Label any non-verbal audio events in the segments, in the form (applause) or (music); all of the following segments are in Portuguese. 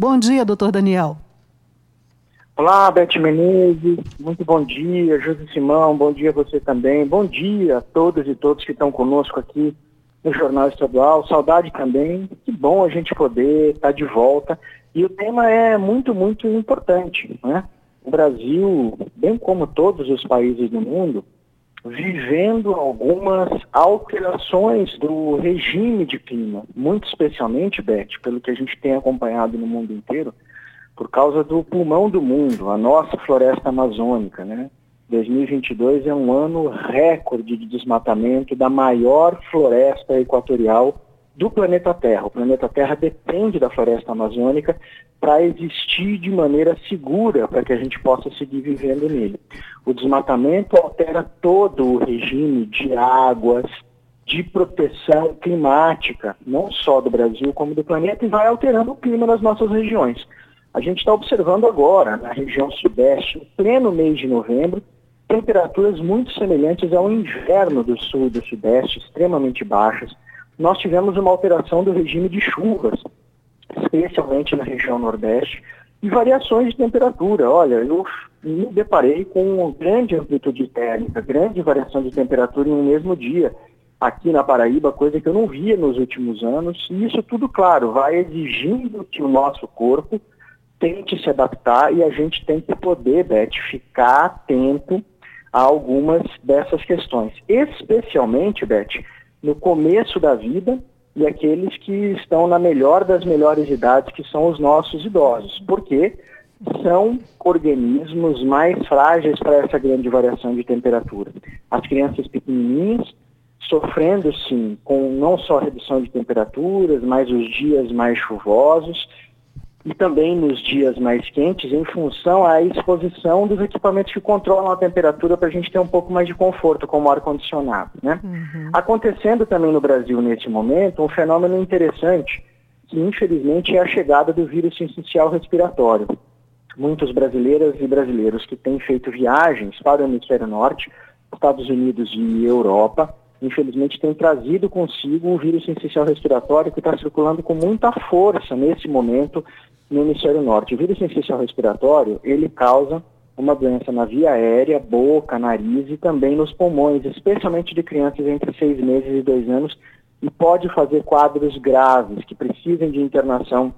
Bom dia, doutor Daniel. Olá, Beth Menezes, muito bom dia, José Simão, bom dia a você também, bom dia a todos e todos que estão conosco aqui no Jornal Estadual, saudade também, que bom a gente poder estar de volta, e o tema é muito, muito importante, né? O Brasil, bem como todos os países do mundo, vivendo algumas alterações do regime de clima, muito especialmente, Beth, pelo que a gente tem acompanhado no mundo inteiro, por causa do pulmão do mundo, a nossa floresta amazônica, né? 2022 é um ano recorde de desmatamento da maior floresta equatorial do planeta Terra. O planeta Terra depende da floresta amazônica para existir de maneira segura, para que a gente possa seguir vivendo nele. O desmatamento altera todo o regime de águas, de proteção climática, não só do Brasil como do planeta, e vai alterando o clima nas nossas regiões. A gente está observando agora, na região sudeste, no pleno mês de novembro, temperaturas muito semelhantes ao inverno do sul e do sudeste, extremamente baixas. Nós tivemos uma alteração do regime de chuvas, especialmente na região nordeste, e variações de temperatura. Olha, eu me deparei com uma grande amplitude térmica, grande variação de temperatura em um mesmo dia aqui na Paraíba, coisa que eu não via nos últimos anos. E isso tudo, claro, vai exigindo que o nosso corpo tente se adaptar e a gente tem que poder, Beth, ficar atento a algumas dessas questões. Especialmente, Beth, no começo da vida e aqueles que estão na melhor das melhores idades, que são os nossos idosos. Porque são organismos mais frágeis para essa grande variação de temperatura. As crianças pequenininhas sofrendo sim com não só redução de temperaturas, mas os dias mais chuvosos e também nos dias mais quentes, em função à exposição dos equipamentos que controlam a temperatura para a gente ter um pouco mais de conforto, como ar-condicionado. Né? Uhum. Acontecendo também no Brasil nesse momento um fenômeno interessante, que infelizmente é a chegada do vírus essencial respiratório. Muitos brasileiras e brasileiros que têm feito viagens para o hemisfério norte, Estados Unidos e Europa, infelizmente têm trazido consigo o vírus essencial respiratório que está circulando com muita força nesse momento no hemisfério norte. O vírus sensicial respiratório, ele causa uma doença na via aérea, boca, nariz e também nos pulmões, especialmente de crianças entre seis meses e dois anos, e pode fazer quadros graves que precisem de internação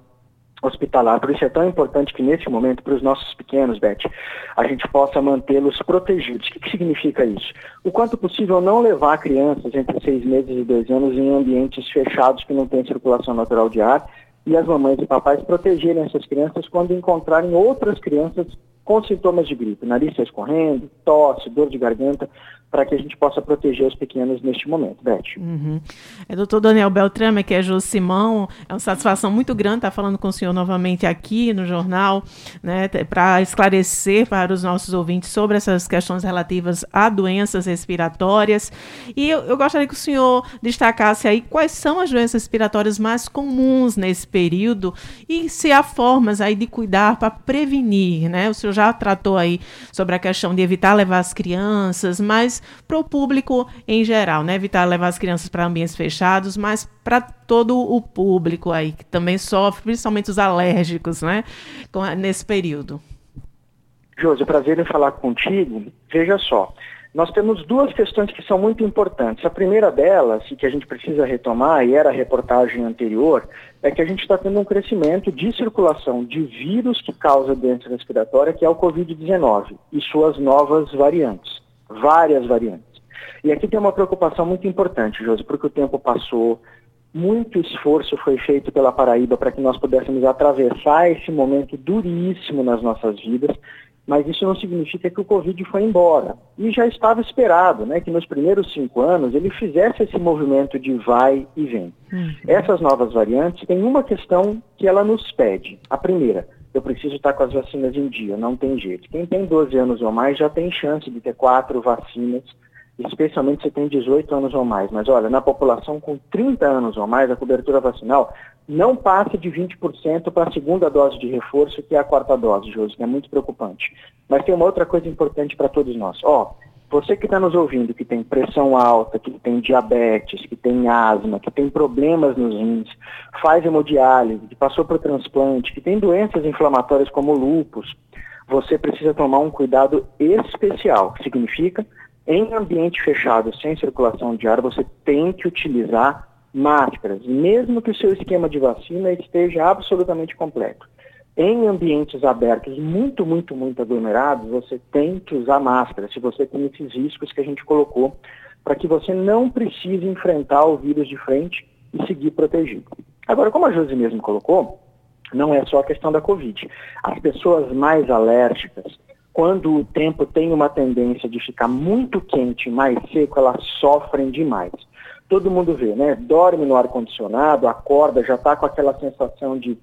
hospitalar. Por isso é tão importante que nesse momento, para os nossos pequenos, Beth, a gente possa mantê-los protegidos. O que, que, significa isso? O quanto possível não levar crianças entre seis meses e dois anos em ambientes fechados que não têm circulação natural de ar e as mamães e papais protegerem essas crianças quando encontrarem outras crianças com sintomas de gripe, nariz escorrendo, tosse, dor de garganta, para que a gente possa proteger os pequenos neste momento, Beth. Uhum. É, doutor Daniel Beltrame, que é Jô Simão, é uma satisfação muito grande estar falando com o senhor novamente aqui no jornal, né, para esclarecer para os nossos ouvintes sobre essas questões relativas a doenças respiratórias. E eu, eu gostaria que o senhor destacasse aí quais são as doenças respiratórias mais comuns nesse período e se há formas aí de cuidar para prevenir, né? O senhor já tratou aí sobre a questão de evitar levar as crianças, mas para o público em geral, né? Evitar levar as crianças para ambientes fechados, mas para todo o público aí, que também sofre, principalmente os alérgicos, né? Nesse período. Josi, prazer em falar contigo. Veja só, nós temos duas questões que são muito importantes. A primeira delas, e que a gente precisa retomar, e era a reportagem anterior, é que a gente está tendo um crescimento de circulação de vírus que causa doença respiratória, que é o Covid-19, e suas novas variantes várias variantes. E aqui tem uma preocupação muito importante, Josi, porque o tempo passou, muito esforço foi feito pela Paraíba para que nós pudéssemos atravessar esse momento duríssimo nas nossas vidas, mas isso não significa que o Covid foi embora. E já estava esperado, né, que nos primeiros cinco anos ele fizesse esse movimento de vai e vem. Uhum. Essas novas variantes têm uma questão que ela nos pede. A primeira, eu preciso estar com as vacinas em dia, não tem jeito. Quem tem 12 anos ou mais já tem chance de ter quatro vacinas, especialmente se tem 18 anos ou mais. Mas olha, na população com 30 anos ou mais, a cobertura vacinal não passa de 20% para a segunda dose de reforço, que é a quarta dose, Josi, que é muito preocupante. Mas tem uma outra coisa importante para todos nós. Ó, Você que está nos ouvindo, que tem pressão alta, que tem diabetes, que tem asma, que tem problemas nos rins, faz hemodiálise, que passou por transplante, que tem doenças inflamatórias como lúpus, você precisa tomar um cuidado especial, que significa, em ambiente fechado, sem circulação de ar, você tem que utilizar máscaras, mesmo que o seu esquema de vacina esteja absolutamente completo. Em ambientes abertos muito, muito, muito aglomerados, você tem que usar máscara, se você tem esses riscos que a gente colocou, para que você não precise enfrentar o vírus de frente e seguir protegido. Agora, como a Josi mesmo colocou, não é só a questão da Covid. As pessoas mais alérgicas, quando o tempo tem uma tendência de ficar muito quente, mais seco, elas sofrem demais. Todo mundo vê, né? Dorme no ar-condicionado, acorda, já está com aquela sensação de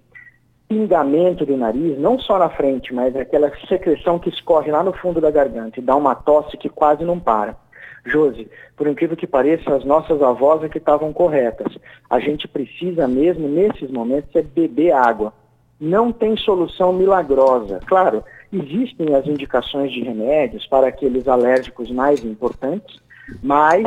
pingamento do nariz, não só na frente, mas aquela secreção que escorre lá no fundo da garganta e dá uma tosse que quase não para. Josi, por incrível que pareça, as nossas avós é que estavam corretas. A gente precisa mesmo, nesses momentos, é beber água. Não tem solução milagrosa. Claro, existem as indicações de remédios para aqueles alérgicos mais importantes, mas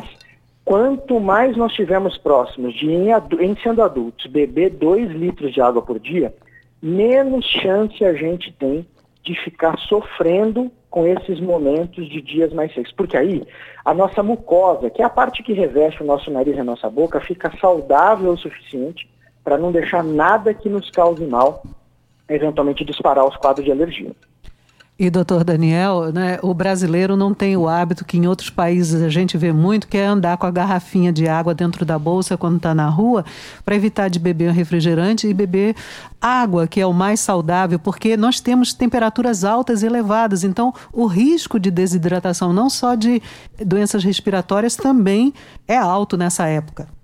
quanto mais nós estivermos próximos de, em, em sendo adultos, beber 2 litros de água por dia, menos chance a gente tem de ficar sofrendo com esses momentos de dias mais secos. Porque aí a nossa mucosa, que é a parte que reveste o nosso nariz e a nossa boca, fica saudável o suficiente para não deixar nada que nos cause mal, eventualmente disparar os quadros de alergia. E, doutor Daniel, né, o brasileiro não tem o hábito que em outros países a gente vê muito, que é andar com a garrafinha de água dentro da bolsa quando está na rua, para evitar de beber um refrigerante e beber água, que é o mais saudável, porque nós temos temperaturas altas e elevadas. Então, o risco de desidratação, não só de doenças respiratórias, também é alto nessa época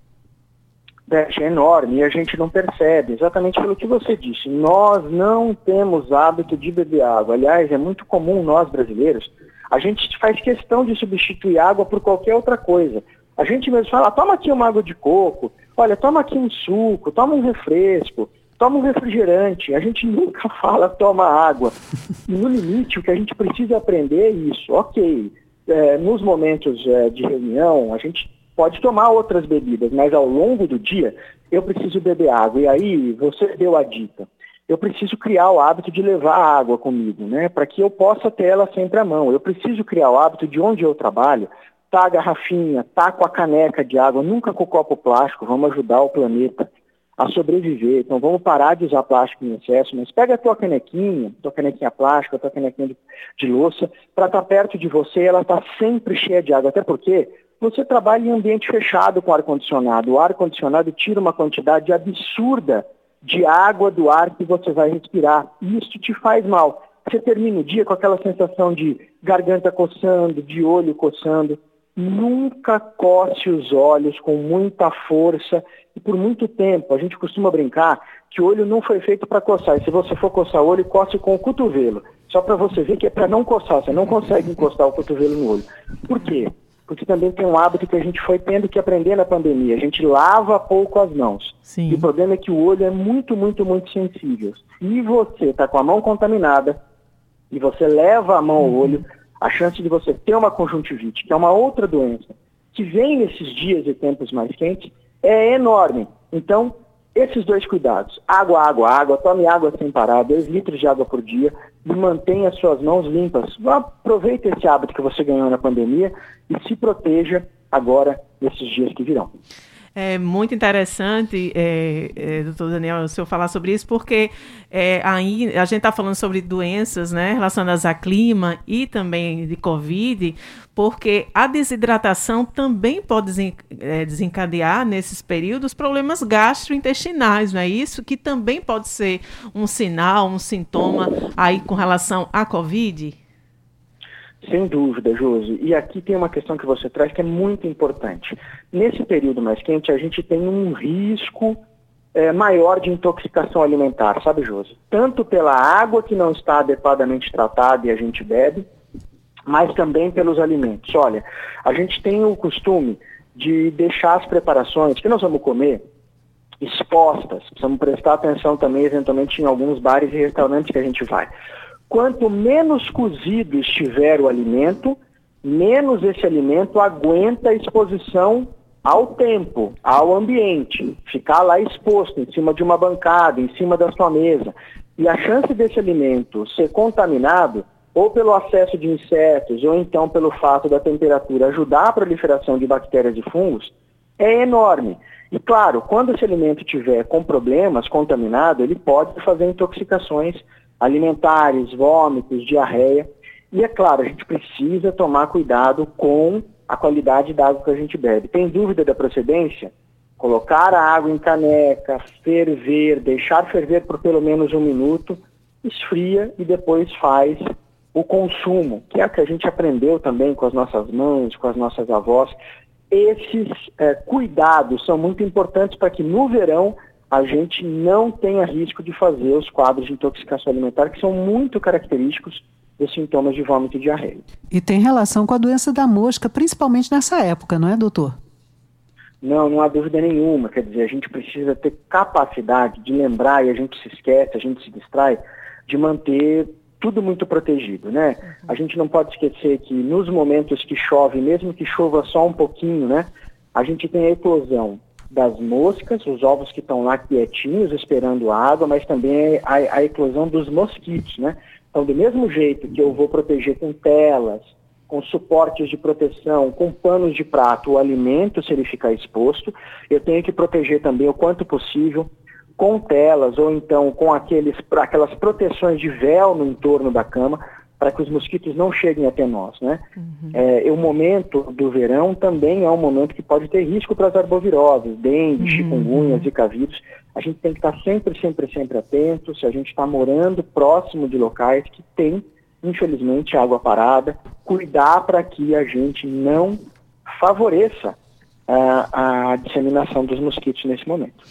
é enorme e a gente não percebe, exatamente pelo que você disse. Nós não temos hábito de beber água. Aliás, é muito comum nós brasileiros, a gente faz questão de substituir água por qualquer outra coisa. A gente mesmo fala, toma aqui uma água de coco, olha, toma aqui um suco, toma um refresco, toma um refrigerante. A gente (laughs) nunca fala toma água. E no limite, o que a gente precisa aprender é isso. Ok, é, nos momentos é, de reunião, a gente pode tomar outras bebidas, mas ao longo do dia eu preciso beber água. E aí você deu a dica. Eu preciso criar o hábito de levar água comigo, né? Para que eu possa ter ela sempre à mão. Eu preciso criar o hábito de onde eu trabalho, tá a garrafinha, tá com a caneca de água, nunca com o copo plástico, vamos ajudar o planeta a sobreviver. Então vamos parar de usar plástico em excesso, mas pega a tua canequinha, tua canequinha plástica, tua canequinha de, de louça, para estar tá perto de você, ela está sempre cheia de água. Até porque você trabalha em ambiente fechado com ar-condicionado. O ar-condicionado tira uma quantidade absurda de água do ar que você vai respirar. E isso te faz mal. Você termina o dia com aquela sensação de garganta coçando, de olho coçando. Nunca coce os olhos com muita força e por muito tempo. A gente costuma brincar que o olho não foi feito para coçar. E se você for coçar o olho, coce com o cotovelo. Só para você ver que é para não coçar. Você não consegue encostar o cotovelo no olho. Por quê? Porque também tem um hábito que a gente foi tendo que aprender na pandemia. A gente lava pouco as mãos. Sim. E o problema é que o olho é muito, muito, muito sensível. Se você está com a mão contaminada e você leva a mão ao uhum. olho, a chance de você ter uma conjuntivite, que é uma outra doença, que vem nesses dias e tempos mais quentes, é enorme. Então, esses dois cuidados, água, água, água, tome água sem parar, 2 litros de água por dia e mantenha suas mãos limpas. Aproveite esse hábito que você ganhou na pandemia e se proteja agora nesses dias que virão. É muito interessante, é, é, doutor Daniel, o senhor falar sobre isso, porque é, aí a gente está falando sobre doenças né, relacionadas a clima e também de Covid, porque a desidratação também pode é, desencadear nesses períodos problemas gastrointestinais, não é isso? Que também pode ser um sinal, um sintoma aí com relação à Covid? Sem dúvida, Josi. E aqui tem uma questão que você traz que é muito importante. Nesse período mais quente, a gente tem um risco é, maior de intoxicação alimentar, sabe, Josi? Tanto pela água que não está adequadamente tratada e a gente bebe, mas também pelos alimentos. Olha, a gente tem o costume de deixar as preparações que nós vamos comer expostas. Precisamos prestar atenção também, eventualmente, em alguns bares e restaurantes que a gente vai. Quanto menos cozido estiver o alimento, menos esse alimento aguenta a exposição ao tempo, ao ambiente, ficar lá exposto em cima de uma bancada, em cima da sua mesa. E a chance desse alimento ser contaminado, ou pelo acesso de insetos, ou então pelo fato da temperatura ajudar a proliferação de bactérias e fungos, é enorme. E claro, quando esse alimento tiver com problemas, contaminado, ele pode fazer intoxicações alimentares, vômitos, diarreia. E é claro, a gente precisa tomar cuidado com a qualidade da água que a gente bebe. Tem dúvida da procedência? Colocar a água em caneca, ferver, deixar ferver por pelo menos um minuto, esfria e depois faz o consumo, que é o que a gente aprendeu também com as nossas mães, com as nossas avós. Esses é, cuidados são muito importantes para que no verão a gente não tenha risco de fazer os quadros de intoxicação alimentar, que são muito característicos dos sintomas de vômito e diarreia. E tem relação com a doença da mosca, principalmente nessa época, não é, doutor? Não, não há dúvida nenhuma. Quer dizer, a gente precisa ter capacidade de lembrar, e a gente se esquece, a gente se distrai, de manter tudo muito protegido, né? A gente não pode esquecer que nos momentos que chove, mesmo que chova só um pouquinho, né? A gente tem a eclosão das moscas, os ovos que estão lá quietinhos esperando água, mas também a, a eclosão dos mosquitos, né? Então, do mesmo jeito que eu vou proteger com telas, com suportes de proteção, com panos de prato o alimento se ele ficar exposto, eu tenho que proteger também o quanto possível com telas ou então com aqueles, aquelas proteções de véu no entorno da cama para que os mosquitos não cheguem até nós, né? Uhum. É, o momento do verão também é um momento que pode ter risco para as arboviroses, dengue, uhum. chikungunya, zika vírus. A gente tem que estar sempre, sempre, sempre atento se a gente está morando próximo de locais que tem, infelizmente, água parada, cuidar para que a gente não favoreça a, a, disseminação dos mosquitos nesse momento.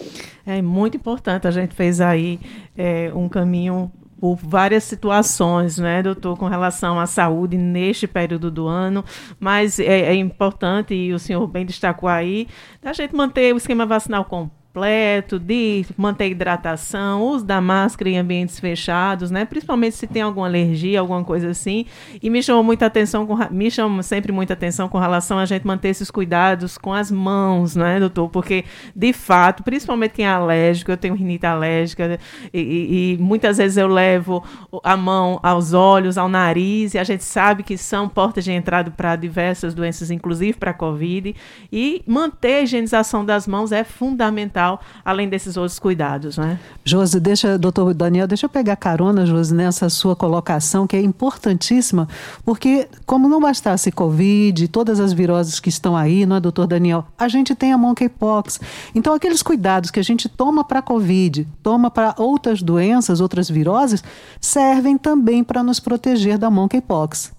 É muito importante, a gente fez aí é, um caminho por várias situações, né, doutor, com relação à saúde neste período do ano, mas é, é importante, e o senhor bem destacou aí, a gente manter o esquema vacinal completo completo, de manter hidratação, uso da máscara em ambientes fechados, né? Principalmente se tem alguma alergia, alguma coisa assim. E me chamou muita atenção, com, me chama sempre muita atenção com relação a gente manter esses cuidados com as mãos, né, doutor? Porque, de fato, principalmente quem é alérgico, eu tenho rinite alérgica, e, e, e muitas vezes eu levo a mão aos olhos, ao nariz, e a gente sabe que são portas de entrada para diversas doenças, inclusive para a Covid. E manter a higienização das mãos é fundamental além desses outros cuidados, né? Josi, deixa, doutor Daniel, deixa eu pegar carona, Josi, nessa sua colocação, que é importantíssima, porque como não bastasse Covid, todas as viroses que estão aí, não é, doutor Daniel? A gente tem a monkeypox. Então, aqueles cuidados que a gente toma para Covid, toma para outras doenças, outras viroses, servem também para nos proteger da monkeypox.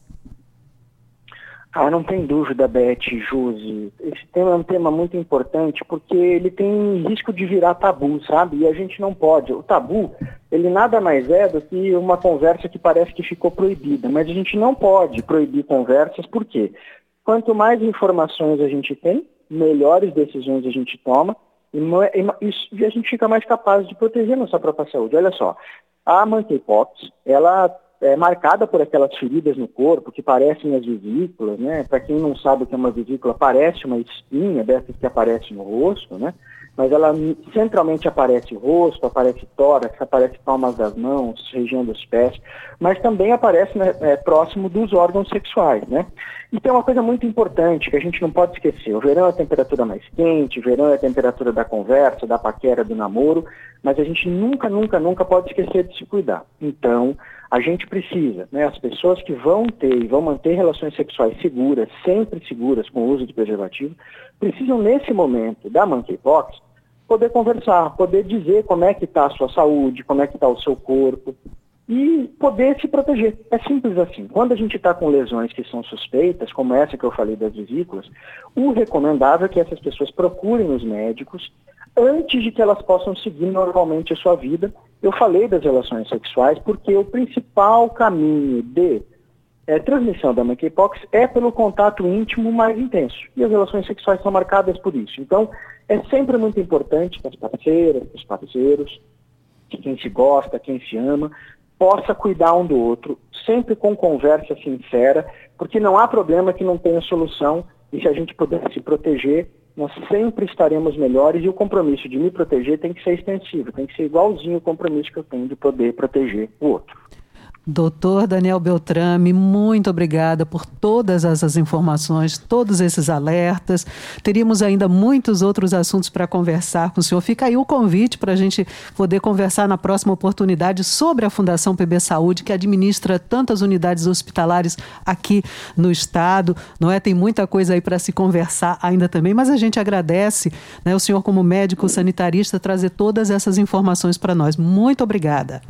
Ah, não tem dúvida, Beth, Juse. Esse tema é um tema muito importante porque ele tem risco de virar tabu, sabe? E a gente não pode. O tabu, ele nada mais é do que uma conversa que parece que ficou proibida. Mas a gente não pode proibir conversas, por quê? Quanto mais informações a gente tem, melhores decisões a gente toma e, e a gente fica mais capaz de proteger nossa própria saúde. Olha só, a monkeypox, ela é, marcada por aquelas feridas no corpo que parecem as vesículas, né? Para quem não sabe o que é uma vesícula, parece uma espinha dessas que aparece no rosto, né? Mas ela centralmente aparece rosto, aparece tórax, aparece palmas das mãos, região dos pés, mas também aparece né, é, próximo dos órgãos sexuais, né? E tem uma coisa muito importante que a gente não pode esquecer. O verão é a temperatura mais quente, o verão é a temperatura da conversa, da paquera, do namoro, mas a gente nunca, nunca, nunca pode esquecer de se cuidar. Então, a gente precisa, né, as pessoas que vão ter e vão manter relações sexuais seguras, sempre seguras, com o uso de preservativo, precisam, nesse momento da monkeypox, poder conversar, poder dizer como é que está a sua saúde, como é que está o seu corpo, e poder se proteger. É simples assim. Quando a gente está com lesões que são suspeitas, como essa que eu falei das vesículas, o recomendável é que essas pessoas procurem os médicos antes de que elas possam seguir normalmente a sua vida. Eu falei das relações sexuais porque o principal caminho de é, transmissão da monkeypox é pelo contato íntimo mais intenso. E as relações sexuais são marcadas por isso. Então, é sempre muito importante que as parceiras, os parceiros, quem se gosta, quem se ama, possa cuidar um do outro, sempre com conversa sincera, porque não há problema que não tenha solução e se a gente puder se proteger, nós sempre estaremos melhores e o compromisso de me proteger tem que ser extensivo, tem que ser igualzinho o compromisso que eu tenho de poder proteger o outro. Doutor Daniel Beltrame, muito obrigada por todas essas informações, todos esses alertas. Teríamos ainda muitos outros assuntos para conversar com o senhor. Fica aí o convite para a gente poder conversar na próxima oportunidade sobre a Fundação PB Saúde, que administra tantas unidades hospitalares aqui no estado. Não é? Tem muita coisa aí para se conversar ainda também, mas a gente agradece né, o senhor, como médico sanitarista, trazer todas essas informações para nós. Muito obrigada.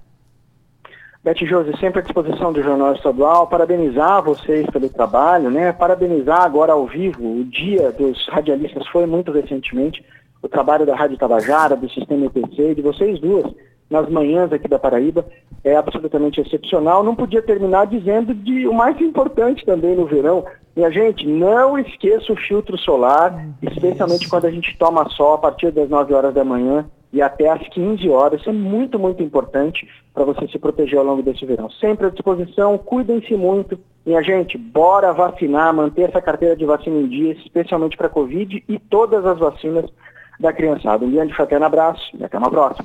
Beth sempre à disposição do Jornal Estadual, parabenizar vocês pelo trabalho, né? Parabenizar agora ao vivo, o dia dos radialistas foi muito recentemente, o trabalho da Rádio Tabajara, do Sistema EPC, de vocês duas, nas manhãs aqui da Paraíba, é absolutamente excepcional. Não podia terminar dizendo de o mais importante também no verão. Minha gente, não esqueça o filtro solar, especialmente quando a gente toma sol a partir das 9 horas da manhã e até às 15 horas. Isso é muito, muito importante para você se proteger ao longo desse verão. Sempre à disposição, cuidem-se muito. Minha gente, bora vacinar, manter essa carteira de vacina em dia, especialmente para a Covid e todas as vacinas da criançada. Um grande fraterno abraço e até uma próxima.